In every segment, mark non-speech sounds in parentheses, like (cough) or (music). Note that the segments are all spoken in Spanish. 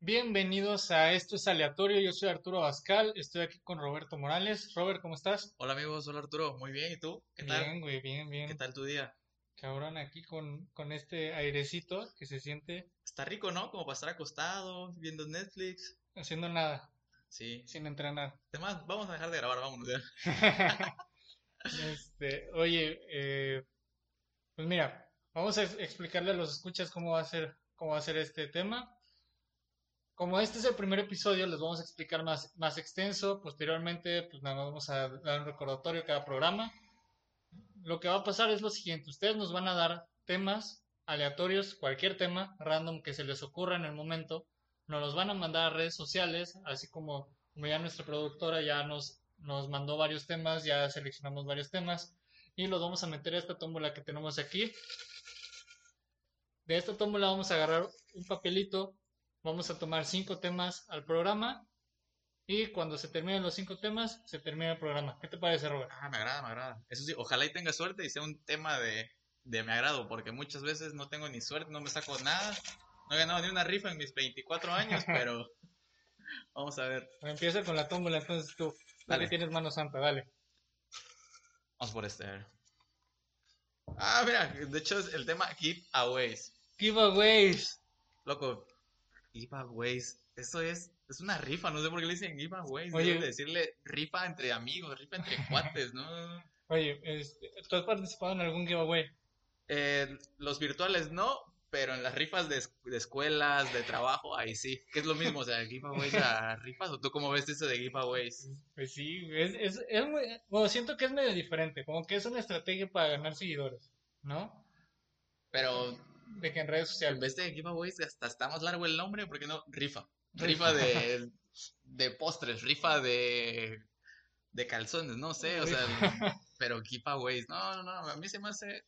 Bienvenidos a Esto es Aleatorio, yo soy Arturo Bascal, estoy aquí con Roberto Morales. Robert, ¿cómo estás? Hola amigos, hola Arturo, muy bien, ¿y tú? ¿Qué tal? Bien, güey, bien, bien. ¿Qué tal tu día? Cabrón, aquí con, con este airecito que se siente Está rico, ¿no? Como para estar acostado, viendo Netflix. haciendo nada, Sí. sin entrenar. Además, vamos a dejar de grabar, vámonos ya. (laughs) Este, oye, eh, pues mira, vamos a ex- explicarle a los escuchas cómo va a ser, cómo va a ser este tema. Como este es el primer episodio, les vamos a explicar más, más extenso. Posteriormente, pues nada más vamos a dar un recordatorio a cada programa. Lo que va a pasar es lo siguiente: ustedes nos van a dar temas aleatorios, cualquier tema random que se les ocurra en el momento. Nos los van a mandar a redes sociales, así como, como ya nuestra productora ya nos, nos mandó varios temas, ya seleccionamos varios temas y los vamos a meter a esta tómbola que tenemos aquí. De esta tómbola vamos a agarrar un papelito, vamos a tomar cinco temas al programa y cuando se terminen los cinco temas, se termina el programa. ¿Qué te parece, Robert? Ah, me agrada, me agrada. Eso sí, ojalá y tenga suerte y sea un tema de, de mi agrado, porque muchas veces no tengo ni suerte, no me saco nada. No he ganado ni una rifa en mis 24 años, (laughs) pero vamos a ver. Empieza con la tómbola, entonces tú, Dale. tienes mano santa, dale. Vamos por este. a ver. Ah, mira, de hecho es el tema giveaways. Giveaways. Loco, giveaways. Eso es, es una rifa, no sé por qué le dicen giveaways. Oye. De decirle rifa entre amigos, rifa entre (laughs) cuates, ¿no? Oye, este, ¿tú has participado en algún giveaway? Eh, los virtuales no, pero en las rifas de, de escuelas, de trabajo, ahí sí. Que es lo mismo, o sea, giveaways a rifas, ¿o tú cómo ves eso de giveaways? Pues sí, es, es, es muy, bueno, siento que es medio diferente, como que es una estrategia para ganar seguidores, ¿no? Pero De que en redes en sociales. vez de giveaways, hasta está más largo el nombre, ¿por qué no? Rifa. Rifa de, (laughs) de postres, rifa de, de calzones, no sé, o sea, pero giveaways, no, no, no, a mí se me hace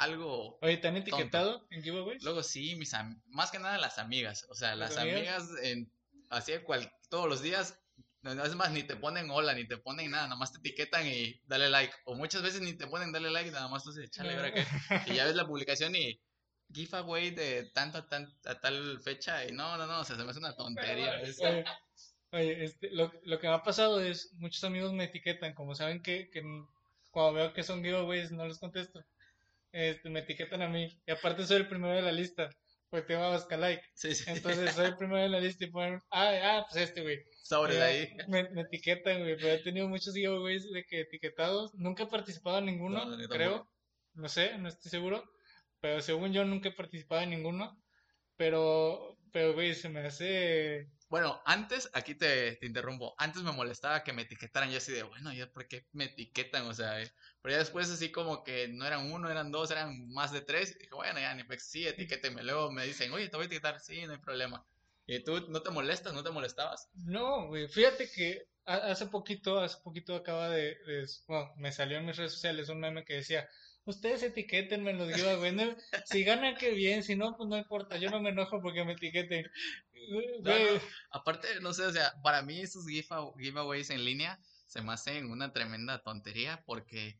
algo Oye, ¿te han etiquetado en giveaways? Luego sí, mis am- más que nada las amigas, o sea, ¿Las amigas? amigas en, así de cual, todos los días, no, no, es más, ni te ponen hola, ni te ponen nada, nada más te etiquetan y dale like, o muchas veces ni te ponen dale like, nada más tú dices, chale, ¿ahora qué? (laughs) Y ya ves la publicación y giveaway de tanto a, tan, a tal fecha y no, no, no, o sea, se me hace una tontería. Oye, oye, este, lo, lo que me ha pasado es, muchos amigos me etiquetan, como saben que, que cuando veo que son giveaways no les contesto. Este, me etiquetan a mí, y aparte soy el primero de la lista, pues te va a buscar like. sí, sí, Entonces soy el primero de la lista y ponen, ah, ah, pues este, güey. sobre de Ya, ahí. Me, me etiquetan, güey, pero he tenido muchos giveaways de que etiquetados. Nunca he participado en ninguno, No, creo. No sé, no estoy seguro. Pero según yo nunca he participado en ninguno. Pero, pero, güey, se me hace... Bueno, antes, aquí te, te interrumpo, antes me molestaba que me etiquetaran, yo así de, bueno, ¿ya por qué me etiquetan? O sea, eh, pero ya después así como que no eran uno, eran dos, eran más de tres, y dije, bueno, ya, ni pex, sí, luego me dicen, oye, te voy a etiquetar, sí, no hay problema. ¿Y tú no te molestas, no te molestabas? No, güey, fíjate que ha- hace poquito, hace poquito acaba de, de- Bueno, me salió en mis redes sociales un meme que decía... Ustedes etiquétenme en los giveaways. ¿no? Si ganan, qué bien. Si no, pues no importa. Yo no me enojo porque me etiqueten. No. Aparte, no sé, o sea, para mí esos giveaw- giveaways en línea se me hacen una tremenda tontería porque,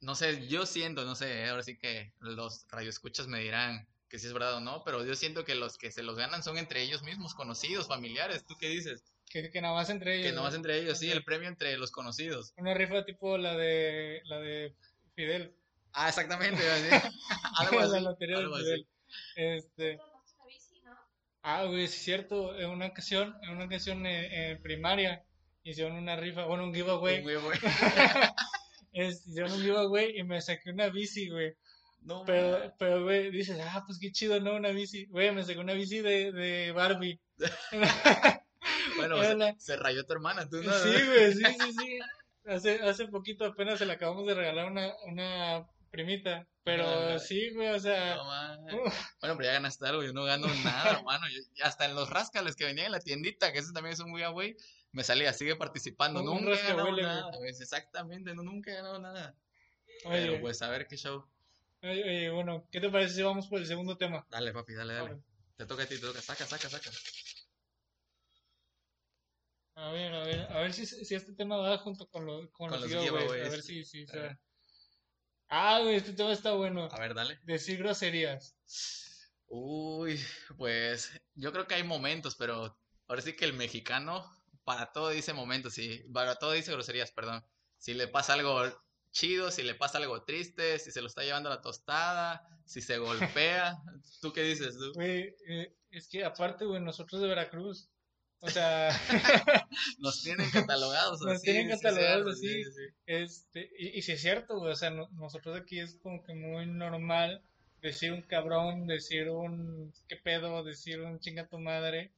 no sé, yo siento, no sé, ahora sí que los radioescuchas me dirán que si es verdad o no, pero yo siento que los que se los ganan son entre ellos mismos, conocidos, familiares. ¿Tú qué dices? que, que nada más entre ellos. Que nomás ¿no? entre ellos, sí, el premio entre los conocidos. Una rifa tipo la de la de Fidel. Ah, exactamente, (laughs) (laughs) algo así. lotería algo así. Este, ah, güey, sí es cierto, en una ocasión, en una ocasión en, en primaria hicieron una rifa, bueno, un giveaway, Un giveaway. (laughs) es- hicieron un giveaway y me saqué una bici, güey. No, Pero, pero, güey, dices, ah, pues qué chido, ¿no? Una bici. Güey, me saqué una bici de, de Barbie. bueno, se, la- se rayó tu hermana, tú no. Sí, güey, sí, sí, sí. Hace, hace poquito apenas se la acabamos de regalar una, una primita. Pero sí, güey, o sea, No, uf, Bueno, pero ya ganaste algo, yo no gano nada, hermano. Yo- hasta en los rascales que venían en la tiendita, que ese también es un giveaway, me salía, sigue participando. Un- un nunca he ganado güey. nada, güey, Exactamente, no, nunca he ganado nada. oye, Pero pues a ver qué show. oye, oye, bueno, ¿qué te parece si vamos por el segundo tema? Dale, papi, dale, dale. Te toca a ti, te toca. Saca, saca, saca. A ver, a ver, a ver si, si este tema va junto con, lo, con, Con los, los giveaways. A giveaways. ver si, si, A se- ver. Ah, güey, este tema está bueno. A ver, dale. Decir groserías. Uy, pues yo creo que hay momentos, pero ahora sí que el mexicano para todo dice momentos, y para todo dice groserías, perdón. Si le pasa algo chido, si le pasa algo triste, si se lo está llevando a la tostada, si se golpea, (laughs) ¿tú qué dices tú? Güey, eh, es que aparte, güey, nosotros de Veracruz, o sea, (laughs) Nos tienen (laughs) catalogados Nos así, tienen sí, catalogados así. sí, sí. este, y, y si es cierto, güey, o sea, no- nosotros aquí es como que muy normal decir un cabrón, decir un qué pedo, decir un chinga tu madre,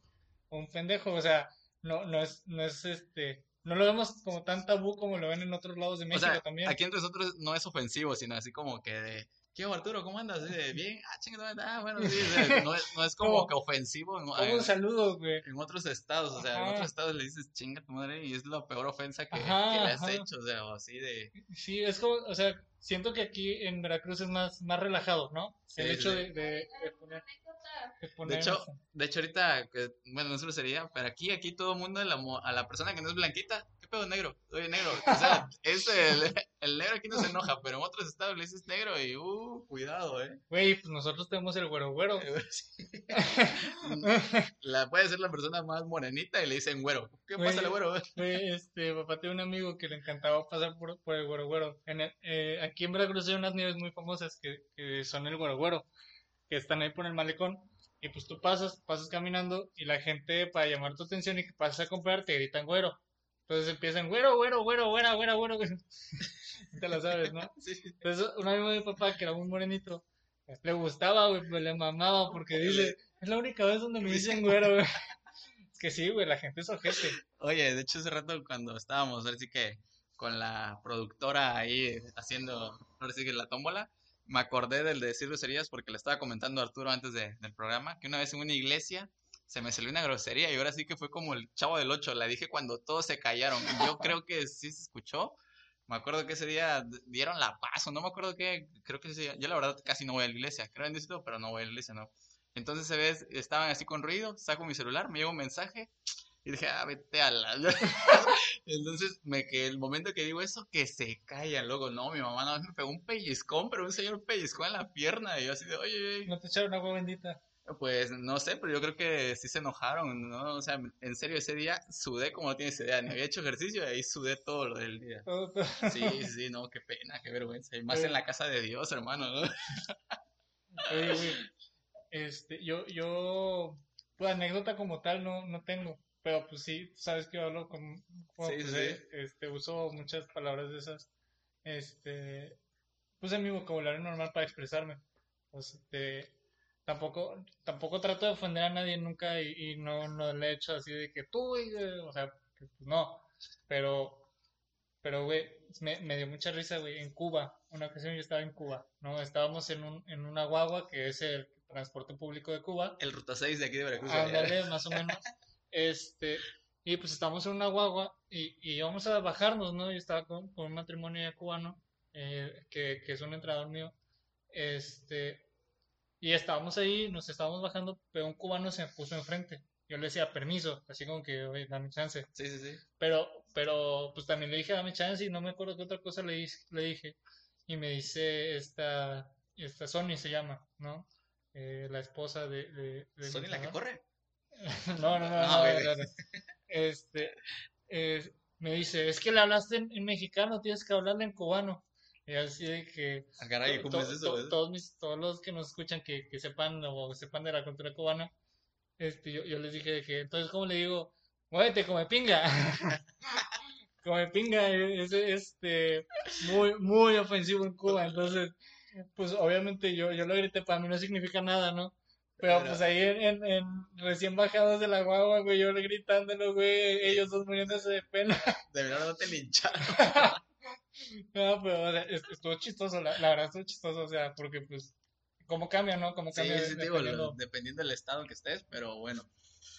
un pendejo, o sea, no, no es, no es este, no lo vemos como tan tabú como lo ven en otros lados de O México sea, también. aquí entre nosotros no es ofensivo, sino así como que de, ¿qué Arturo? ¿Cómo andas? De, (laughs) bien, ah, chinga, tu madre, ah, bueno, sí, o sea, no es, no es como que ofensivo en, Como un saludo, güey. en otros estados, o sea, en Ajá. otros estados le dices chinga tu madre y es la peor ofensa que, Ajá, que le has ajá. hecho, o sea, o así de, Sí, es como, o sea, siento que aquí en Veracruz es más, más relajado, ¿no? El Sí, hecho sí. de, de, de poner, de de poner hecho, de hecho ahorita, que, bueno, no solo sería, pero aquí, aquí todo el mundo, a la, a la persona que no es blanquita, ¿qué pedo negro? Oye, negro, o sea, (laughs) es el, el negro aquí no se enoja, pero en otros estados le dices negro y, uh, cuidado, eh. güey, pues nosotros tenemos el güero güero. (laughs) La, puede ser la persona más morenita y le dicen güero. ¿Qué pasa, güero? Güey, este, papá tiene un amigo que le encantaba pasar por, por el güero güero. En el- eh, aquí en Veracruz hay unas nieves muy famosas que, que son el güero güero, que están ahí por el malecón. Y pues tú pasas, pasas caminando y la gente para llamar tu atención y que pases a comprar te gritan güero. Entonces empiezan güero, güero, güero, güera, güera, güero. güero. (laughs) Te lo sabes, ¿no? (laughs) Sí. Entonces un amigo de mi papá que era muy morenito, le gustaba, güey, pues le mamaba porque dice, es la única vez donde me dicen güero, güey. (laughs) Es que sí, güey, la gente es ojete. Oye, de hecho hace rato cuando estábamos, ahora sí que con la productora ahí haciendo, ahora sí que la tómbola, me acordé del de decir groserías porque le estaba comentando a Arturo antes de- del programa, que una vez en una iglesia se me salió una grosería y ahora sí que fue como el chavo del ocho, la dije cuando todos se callaron. Yo creo que sí se escuchó. Me acuerdo que ese día dieron la paz, o no me acuerdo qué, creo que ese día, yo la verdad casi no voy a la iglesia, creo en Diosito, pero no voy a la iglesia, no. Entonces se ve, estaban así con ruido, saco mi celular, me llega un mensaje y dije, ah, vete a la... (laughs) Entonces, me que el momento que digo eso, que se callan, luego, no, mi mamá no me pegó un pellizcón, pero un señor pellizcó en la pierna, y yo así de, oye, oye, No te echaron agua bendita. Pues no sé, pero yo creo que sí se enojaron, ¿no? O sea, en serio, ese día sudé como no tienes idea, ni había hecho ejercicio y ahí sudé todo lo del día. Todo- (laughs) Sí, sí, no, qué pena, qué vergüenza. Y más en la casa de Dios, hermano, ¿no? Oye, güey, este, yo, yo, pues anécdota como tal no, no tengo, pero pues sí, sabes que yo hablo con, como, Sí, pues, sí, eh, sí. este, uso muchas palabras de esas, este, en mi vocabulario normal para expresarme, pues, este, tampoco, tampoco trato de ofender a nadie nunca y, y no, no le he hecho así de que tú, güey, o sea, pues, no, pero, pero, güey, me, me dio mucha risa, güey, en Cuba, una ocasión yo estaba en Cuba, ¿no? Estábamos en un, en una guagua, que es el transporte público de Cuba, El Ruta 6 de aquí de Veracruz. ándale, más o (laughs) menos, este, y pues estábamos en una guagua y, y íbamos a bajarnos, ¿no? Yo estaba con, con un matrimonio ya cubano, eh, que, que es un entrenador mío, este, y estábamos ahí, nos estábamos bajando, pero un cubano se me puso enfrente, yo le decía permiso, así como que, oye, dame chance, Sí, sí, sí. pero, pero, pues también le dije, dame chance y no me acuerdo qué otra cosa le, le dije. Y me dice esta, esta Sony se llama, ¿no? Eh, la esposa de, de, de ¿Sony la que corre? (laughs) No, no, no, Ah, no, no, no. Este, eh, me dice, es que le hablaste en, en mexicano, tienes que hablarle en cubano. Y así de que Ah, caray, to- ¿cómo es to- eso? to- todos, mis, todos los que nos escuchan que, que sepan o sepan de la cultura cubana, este, yo, yo les dije de que, entonces, ¿cómo le digo? Muévete, come pinga. (laughs) come pinga es este, muy, muy ofensivo en Cuba. Entonces, pues obviamente yo, yo lo grité, para mí no significa nada, ¿no? Pero Pero- pues ahí en, en, en recién bajados de la guagua, güey, yo gritándolo, güey, ellos dos muriéndose de pena. De verdad no te lincharon. (laughs) (laughs) No, pero o sea, est- estuvo chistoso, la, la verdad estuvo chistoso, o sea, porque pues, cómo cambia, ¿no? Cómo Sí, cambia sí, digo, dependiendo. lo- dependiendo del estado en que estés, pero bueno.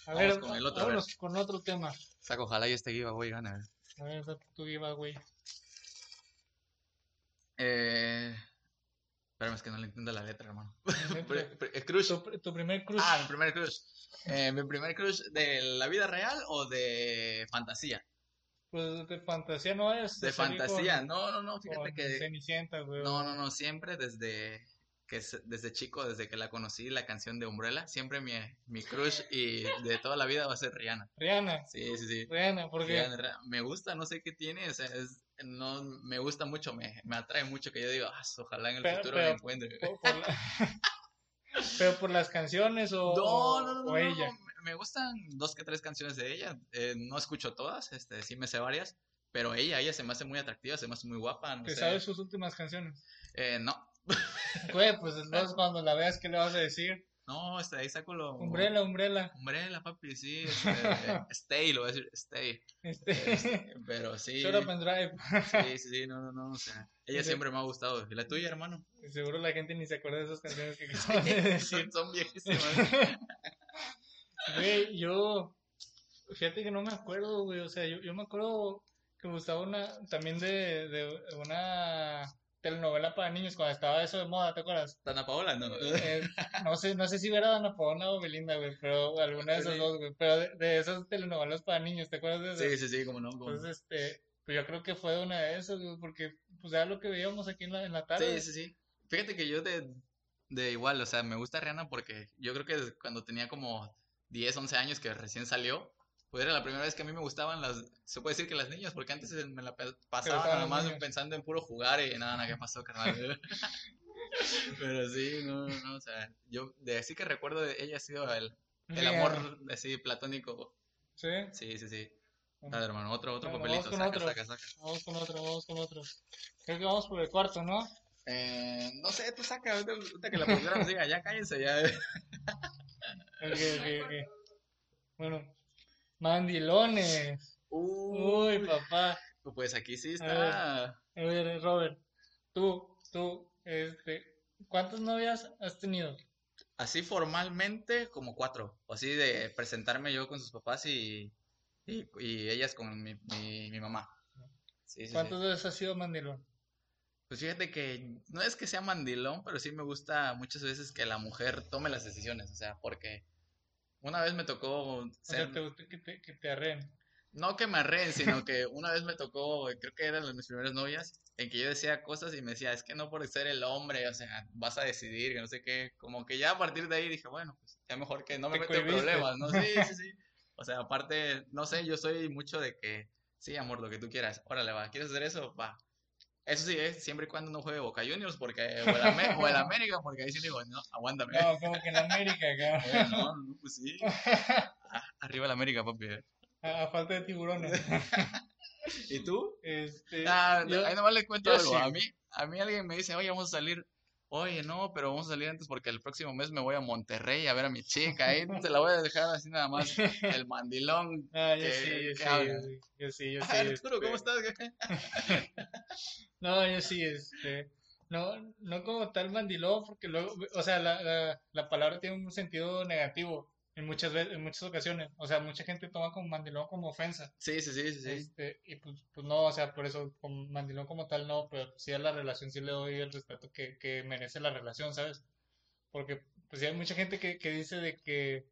A vamos ver, con el otro, a ver. vámonos con otro tema. Saco, ojalá y este giveaway gane. A ver, tu giveaway. Eh, Espérame, es que no le entiendo la letra, hermano. (laughs) Crush. Tu, tu primer crush. Ah, mi primer crush. Eh, ¿Mi primer crush de la vida real o de fantasía? Pues de fantasía no es. De fantasía, no, no, no, fíjate que... Cenicienta, güey. No, no, no, siempre desde que desde chico, desde que la conocí, la canción de Umbrella, siempre mi, mi crush y de toda la vida va a ser Rihanna. Rihanna. Sí, sí, sí. Rihanna, porque. Me gusta, no sé qué tiene, o sea, es, no, me gusta mucho, me, me atrae mucho que yo digo, "Ah, ojalá en el Pero- futuro pero- me encuentre. Por, por la- (laughs) Pero por las canciones o, No, no, no, no, o no, ella. Me- gustan dos que tres canciones de ella, eh, no escucho todas, este, sí me sé varias, pero ella, ella se me hace muy atractiva, se me hace muy guapa, no ¿Te sé. sabes sus últimas canciones? Eh, no, (laughs) Güey, pues entonces cuando la veas, ¿qué le vas a decir? no, este, ahí saco lo... Umbrella, Umbrella. Umbrella, papi, sí, este, (laughs) stay, lo voy a decir, stay, Este. este, pero sí, Shut up and drive. sí, (laughs) sí, sí, no, no, no, o sea, ella Sí. siempre me ha gustado, ¿y la tuya, hermano? Seguro la gente ni se acuerda de esas canciones que acabas de decir. Son, son viejísimas. Güey, yo. Fíjate que no me acuerdo, güey. O sea, yo, yo me acuerdo que me gustaba una. También de, de una telenovela para niños cuando estaba eso de moda, ¿te acuerdas? Dana Paola, no. Eh, no sé, no sé si era Dana Paola o Belinda, güey, pero alguna de esas Sí. dos, güey. Pero de, de esas telenovelas para niños, ¿te acuerdas de esas? Sí, sí, sí, como no. como. Entonces, este, pues yo creo que fue una de esas, güey, porque pues era lo que veíamos aquí en la, en la tarde. Sí, sí, sí. Fíjate que yo de, de igual, o sea, me gusta Rihanna porque yo creo que cuando tenía como 10, 11 años que recién salió, pues era la primera vez que a mí me gustaban las, se puede decir que las niñas, porque antes me la pasaba nada más pensando en puro jugar y nada, nada, ¿qué pasó, carnal? (laughs) Pero sí, no, no, o sea, yo de así que recuerdo de ella ha sido el, el Sí, amor así platónico. Sí. Sí, sí, sí. Dale, hermano, otro, otro Bueno, papelito, vamos con saca, otro. saca, saca. Vamos con otro, vamos con otro. Creo que vamos por el cuarto, ¿no? Eh, no sé, tú saca, ahorita, que la nos diga, ya cállense, ya. Ok, ok, ok. Bueno, mandilones. Uy, papá. Pues aquí sí A está. A ver, Robert, tú, tú, este, ¿cuántas novias has tenido? Así formalmente, como cuatro. O así de presentarme yo con sus papás y, y, y ellas con mi, mi, mi mamá. Sí, sí, sí. ¿Cuántas veces has sido mandilón? Pues fíjate que no es que sea mandilón, pero sí me gusta muchas veces que la mujer tome las decisiones. O sea, porque una vez me tocó O sea, ser. te que te, que te arreen. No que me arreen, sino que una vez me tocó, creo que eran mis primeras novias, en que yo decía cosas y me decía, es que no por ser el hombre, o sea, vas a decidir, que no sé qué. Como que ya a partir de ahí dije, bueno, pues ya mejor que no me meto en problemas, ¿no? Sí, sí, sí. (laughs) O sea, aparte, no sé, yo soy mucho de que, sí, amor, lo que tú quieras, órale, va, ¿quieres hacer eso? Va. Eso sí, es siempre y cuando no juegue Boca Juniors, porque, (laughs) o el, o el América, porque ahí sí digo, no, aguántame. No, como que en América, acá. (laughs) Bueno, no, pues sí. (laughs) Ah, arriba el América, papi. A, a falta de tiburones. ¿Y tú? Este, Ah, yo- ahí nomás le cuento algo. sí. A mí, a mí alguien me dice, oye, vamos a salir. Oye, no, pero vamos a salir antes porque el próximo mes me voy a Monterrey a ver a mi chica. Ahí te la voy a dejar así nada más. El mandilón. Ah, yo ¿Qué- sí, yo sí, yo sí, yo sí, Ah, Arturo, ¿cómo este, estás? No, yo sí, este, no, no como tal mandilón, porque luego, o sea, la, la, la palabra tiene un sentido negativo en muchas veces, en muchas ocasiones, o sea, mucha gente toma como mandilón como ofensa, Sí, sí, sí, sí. sí. este, y pues, pues no, o sea, por eso, como mandilón como tal no, pero sí a la relación sí le doy el respeto que, que merece la relación, ¿sabes? Porque, pues sí hay mucha gente que, que dice de que,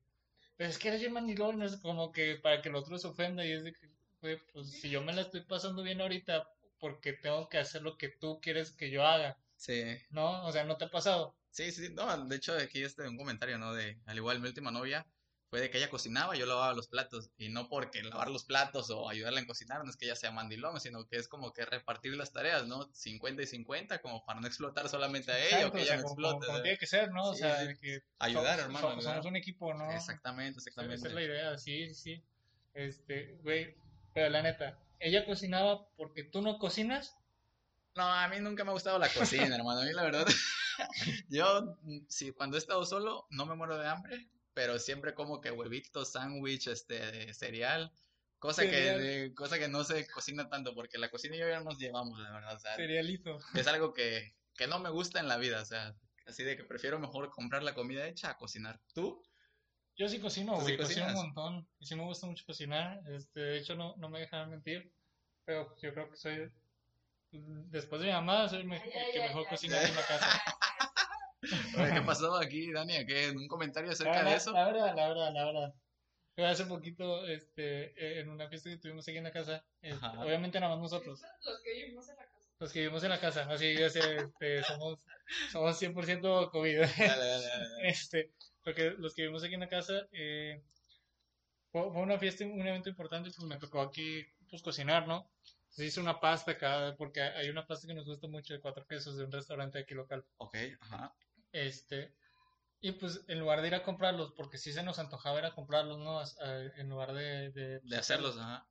pues es que eres bien mandilón, es como que para que el otro se ofenda y es de que, pues si yo me la estoy pasando bien ahorita, porque tengo que hacer lo que tú quieres que yo haga, Sí, ¿no? O sea, ¿no te ha pasado? sí, sí. No, de hecho, aquí este un comentario, ¿no? De, al igual, mi última novia fue de que ella cocinaba yo lavaba los platos. Y no porque lavar los platos o ayudarla en cocinar no es que ella sea mandilón, sino que es como que repartir las tareas, ¿no? 50 y 50, como para no explotar solamente a ella o que o ella sea, no como, explote. como tiene que ser, ¿no? O sea, sí. que Ayudar, hermano, so- ayudar. somos un equipo, ¿no? Exactamente, Esa exactamente. es la idea, sí, sí. Este, güey, pero la neta, ¿ella cocinaba porque tú no cocinas? No, a mí nunca me ha gustado la cocina, (laughs) hermano. A mí la verdad, (laughs) yo, sí, cuando he estado solo, no me muero de hambre, pero siempre como que huevitos, sándwich, este, cereal, cosa que, cosa que no se cocina tanto, porque la cocina y yo ya nos llevamos, la verdad, o sea, Cerealito. es algo que, que no me gusta en la vida, o sea, así de que prefiero mejor comprar la comida hecha a cocinar. ¿Tú? Yo sí cocino, ¿Tú sí güey, cocino un montón. Y sí me gusta mucho cocinar. Este, de hecho, no, no me dejan mentir. Pero yo creo que soy después de mi mamá, soy el me- Ay, el que ay, mejor ay. cocina en la casa. (laughs) Oye, ¿Qué pasó aquí, Dani? ¿Qué? ¿Un comentario La acerca de eso? la verdad, la verdad, la verdad. Fue hace poquito, este, en una fiesta que tuvimos aquí en la casa, este, obviamente nada más nosotros, Los que vivimos en la casa. los que vivimos en la casa, así, ya sé, este, somos, somos 100% COVID. Dale, dale, dale, dale. (laughs) Este, porque los que vivimos aquí en la casa, eh, fue, una fiesta, un evento importante, pues me tocó aquí, pues cocinar, ¿no? Se hizo una pasta acá, porque hay una pasta que nos gusta mucho de cuatro quesos de un restaurante aquí local. Ok, ajá. Este, y pues en lugar de ir a comprarlos, porque sí se nos antojaba ir a comprarlos, ¿no? A- en lugar de, de, De hacerlos, ajá.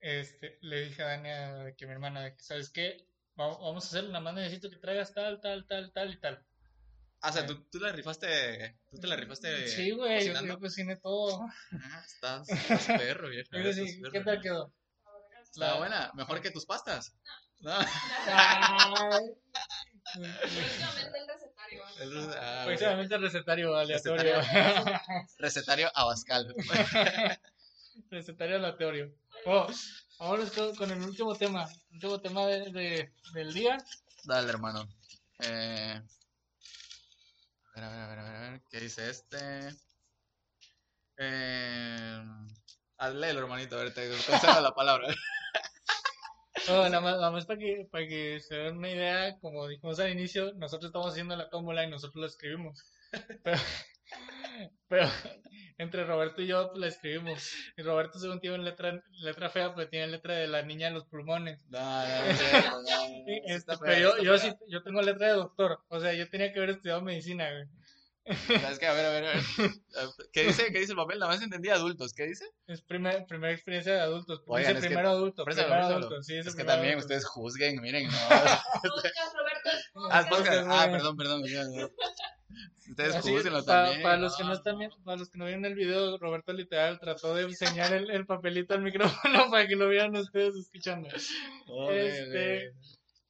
este, le dije a Dania, que mi hermana, ¿sabes qué? Va- Vamos a hacer, nada más necesito que traigas tal, tal, tal, tal y tal. Ah, o sea, tú, tú la rifaste, tú te la rifaste Sí, güey, yo, cocinando. yo cociné todo. Ah, estás, (laughs) estás perro. Yo que sí, estás perro. ¿Qué tal quedó? Está La- buena, mejor que tus pastas. No. Ay. Próximamente el recetario. Es- ah, Próximamente recetario aleatorio. Recetario Abascal. (laughs) Recetario aleatorio. Oh, vámonos con, con el último tema. Último tema de, de- del día. Dale, hermano. Eh... Ver, a ver, a ver, a ver, a ver, ¿Qué dice este? Eh... Ah, léelo, hermanito, a ver, te concedo la palabra. (laughs) Oh, nada más, nada más para que, para que se den una idea, como dijimos al inicio, nosotros estamos haciendo la tómbola y nosotros la escribimos. (laughs) Pero entre Roberto y yo pues, la escribimos. Y Roberto según tiene letra, letra fea, pero tiene letra de la niña de los pulmones. No, no, no, este, fea, pero yo, yo sí, yo tengo letra de doctor. O sea, yo tenía que haber estudiado medicina, güey. ¿Sabes qué? A ver, a ver, a ver. ¿Qué dice, ¿Qué dice el papel? Nada más entendí adultos. ¿Qué dice? Es primer, primera experiencia de adultos. Oigan, Dice es que- primero adulto, primero adulto. Sí, dice Es que primero también adulto. ustedes juzguen, miren, no. Podcast, Roberto. es Ah. Ah, perdón, perdón. perdón, Ustedes Así, juzguenlo pa- también. Para los que no están viendo- para los que no vieron el video, Roberto literal trató de enseñar el, el papelito al (laughs) micrófono para que lo vieran ustedes escuchando. Este,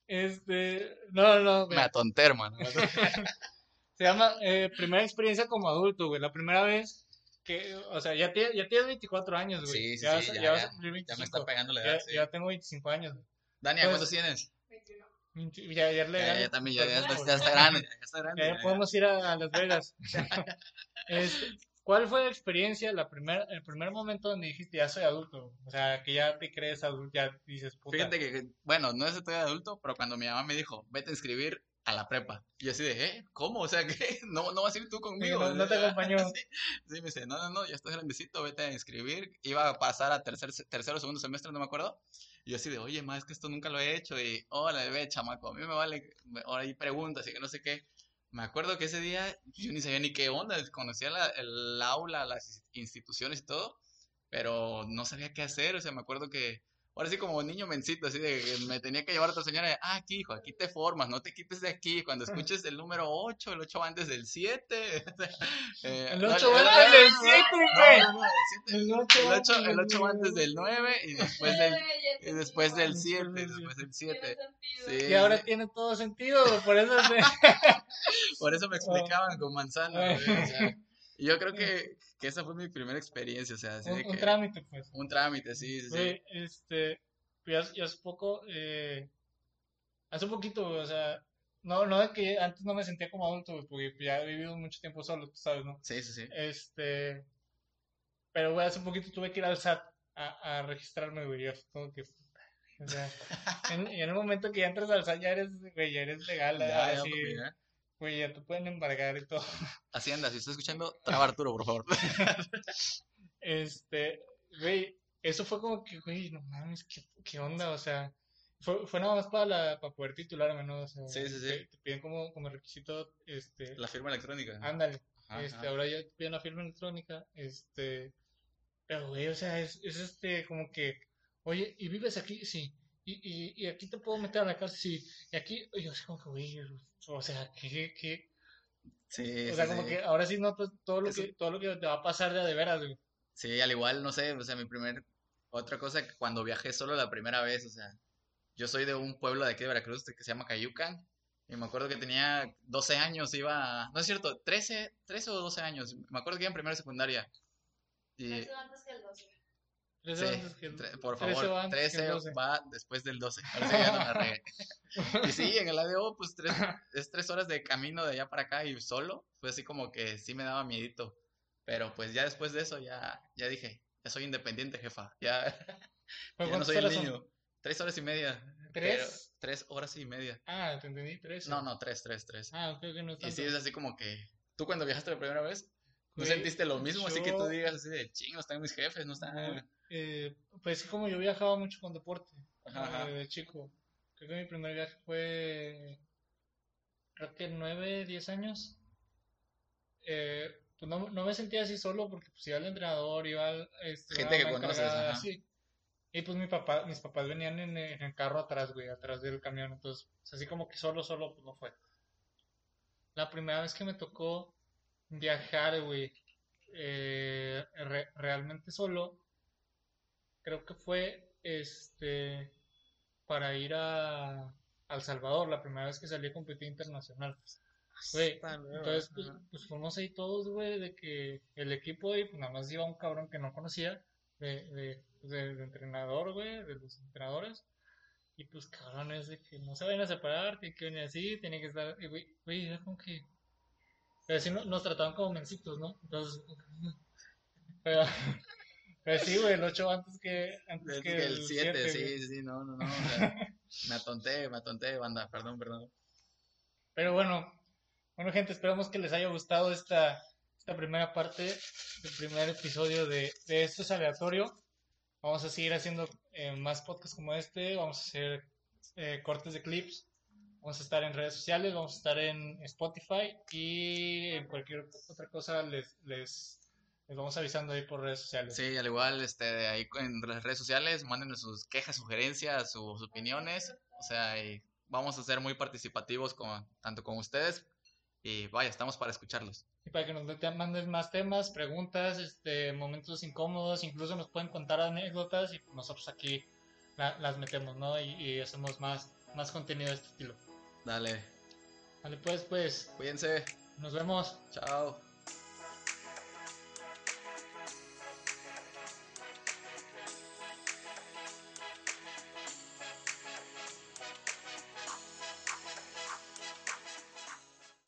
este, no, no, Me atonté, hermano. (laughs) se llama eh, primera experiencia como adulto, güey. La primera vez que, o sea, ya, tie- ya tienes 24 años, güey. Sí, sí, ya, sí, vas, ya, ya vas ya. a cumplir Ya me 25. está pegando la Ya, edad. sí. ya tengo 25 años. güey. Dani, ¿a Pues, ¿cuántos tienes? 21. Ya, ya, Ya, también, ya, ya, está, ya está grande. Ya está grande. Podemos ir a, a Las Vegas. (laughs) Este, ¿Cuál fue la experiencia, la primer, el primer momento donde dijiste ya soy adulto? O sea, que ya te crees adulto, ya dices puta. Fíjate que, que, bueno, no es estoy adulto, pero cuando mi mamá me dijo, vete a inscribir a la prepa. Y yo así de, ¿eh? ¿Cómo? O sea, (laughs) ¿qué? ¿No, no vas a ir tú conmigo? no- no te (laughs) acompañó. Sí, sí, me dice, no, no, no, ya estás grandecito, vete a inscribir. Iba a pasar a tercer, tercero o segundo semestre, no me acuerdo. Y yo así de, oye, ma, es que esto nunca lo he hecho. Y, hola, ve, chamaco, a mí me vale, ahora hay preguntas y que no sé qué. Me acuerdo que ese día yo ni sabía ni qué onda, conocía la, el aula, las instituciones y todo, pero no sabía qué hacer. O sea, me acuerdo que ahora sí como niño mencito, así de que me tenía que llevar a otra señora, de, ah, aquí, hijo, aquí te formas, no te quites de aquí. Cuando (laughs) escuches el número 8, el 8 antes del 7. El 8 va antes del 7, (laughs) güey. El 8 El 8, el 8 va antes del 9 y después (laughs) del, Eh, y después del entendí, 7, Después del después del tiene 7. sentido. Sí. Y ahora tiene todo sentido, por eso se- Por eso me explicaban con manzana. O sea, y yo creo que, que esa fue mi primera experiencia, o sea, así un, de un que- trámite, pues. un trámite, sí, sí, sí. Este, ya, ya hace poco, eh, hace poquito, o sea, no, no de que antes no me sentía como adulto, porque ya he vivido mucho tiempo solo, tú sabes, ¿no? Sí, sí, sí. Este, pero, güey, hace poquito tuve que ir al SAT a, a registrarme, güey, yo como que, o sea, en, y en el momento que ya entras al SAT ya eres, güey, ya eres legal, (laughs) Ya, ahora ya, sí, papi, ya. Güey, ya te pueden embargar y todo. (laughs) Hacienda, si estás escuchando, traba Arturo, por favor. (laughs) Este, güey, eso fue como que, güey, no mames, ¿qué, qué onda? O sea, fue, fue nada más para, la, para poder titularme, ¿no? O sea, Sí, sí, sí. Te, te piden como, como requisito, este, La firma electrónica. ándale, Ajá, este, ajá. ahora ya te piden la firma electrónica, este, pero, güey, o sea, es, es este, como que, oye, ¿y vives aquí? Sí. Y, y, y aquí te puedo meter a la casa, sí. Y aquí, yo así como que, güey, o sea, ¿qué, qué? Sí, O sea, sí, como sí. que ahora sí notas todo lo Eso- que, todo lo que te va a pasar de a de veras, güey. Sí, al igual, no sé, o sea, mi primer, otra cosa que cuando viajé solo la primera vez, o sea, yo soy de un pueblo de aquí de Veracruz que se llama Cayucan, y me acuerdo que tenía 12 años, iba, no es cierto, 13, 13 o 12 años, me acuerdo que iba en primera secundaria, y Eso antes que el 12. 13 Sí, antes que el- tre- por 13 favor, va antes que el 13 12. va después del 12. Ahora sí ya no la regué. (laughs) Y sí, en el ADO, pues tres, es tres horas de camino de allá para acá y solo, fue así como que sí me daba miedito. Pero pues ya después de eso ya, ya dije, ya soy independiente, jefa. Ya, (laughs) ¿Pero ya no soy el son? niño. Tres horas y media. ¿Tres? tres horas y media. Ah, te entendí, 13. No, no, tres, tres, tres. Ah, ok, que no es Y sí, es así como que, ¿tú cuando viajaste la primera vez? ¿No Güey, sentiste lo mismo? Así que tú digas así de, chingos, están mis jefes, no están... Eh, pues sí, como yo viajaba mucho con deporte Ajá, eh, de chico. Creo que mi primer viaje fue, creo que 9, 10 años. Eh, pues no, no me sentía así solo porque pues iba el entrenador, iba el, este, Gente que conoces, ajá. Y pues mi papá, mis papás venían en, el- en el carro atrás, güey, atrás del camión. Entonces, pues, así como que solo, solo, pues no fue. La primera vez que me tocó viajar, güey, eh, re- realmente solo, creo que fue este para ir a, a El Salvador, la primera vez que salí a competir internacional. Güey, entonces, pues, pues fuimos ahí todos, güey, de que el equipo y pues nada más iba un cabrón que no conocía, de, de, de- de entrenador, güey, de los entrenadores. Y pues cabrones de que no se vayan a separar, tiene que venir así, tiene que estar, y, güey, güey, era como que, pero no- nos trataban como mencitos, ¿no? Entonces, (laughs) pero, pero sí, güey, el 8 antes que, antes Es que que el el 7, siete, sí, güey. sí, sí, no, no, no. o sea, (laughs) me atonté, me atonté, banda, perdón, perdón. Pero bueno, bueno gente, esperamos que les haya gustado esta, esta primera parte, el primer episodio de, de Esto es aleatorio. Vamos a seguir haciendo eh, más podcasts como este, vamos a hacer eh, cortes de clips, vamos a estar en redes sociales, vamos a estar en Spotify y en cualquier otra cosa les, les, les vamos avisando ahí por redes sociales. Sí, al igual, este, ahí en las redes sociales, mándenos sus quejas, sugerencias, sus opiniones. O sea, y vamos a ser muy participativos con, tanto con ustedes. Y vaya, estamos para escucharlos. Y para que nos manden más temas, preguntas, este, momentos incómodos, incluso nos pueden contar anécdotas y nosotros aquí la- las metemos, ¿no? Y, y hacemos más, más contenido de este estilo. Dale, Vale, pues, pues, cuídense. nos vemos. Chao.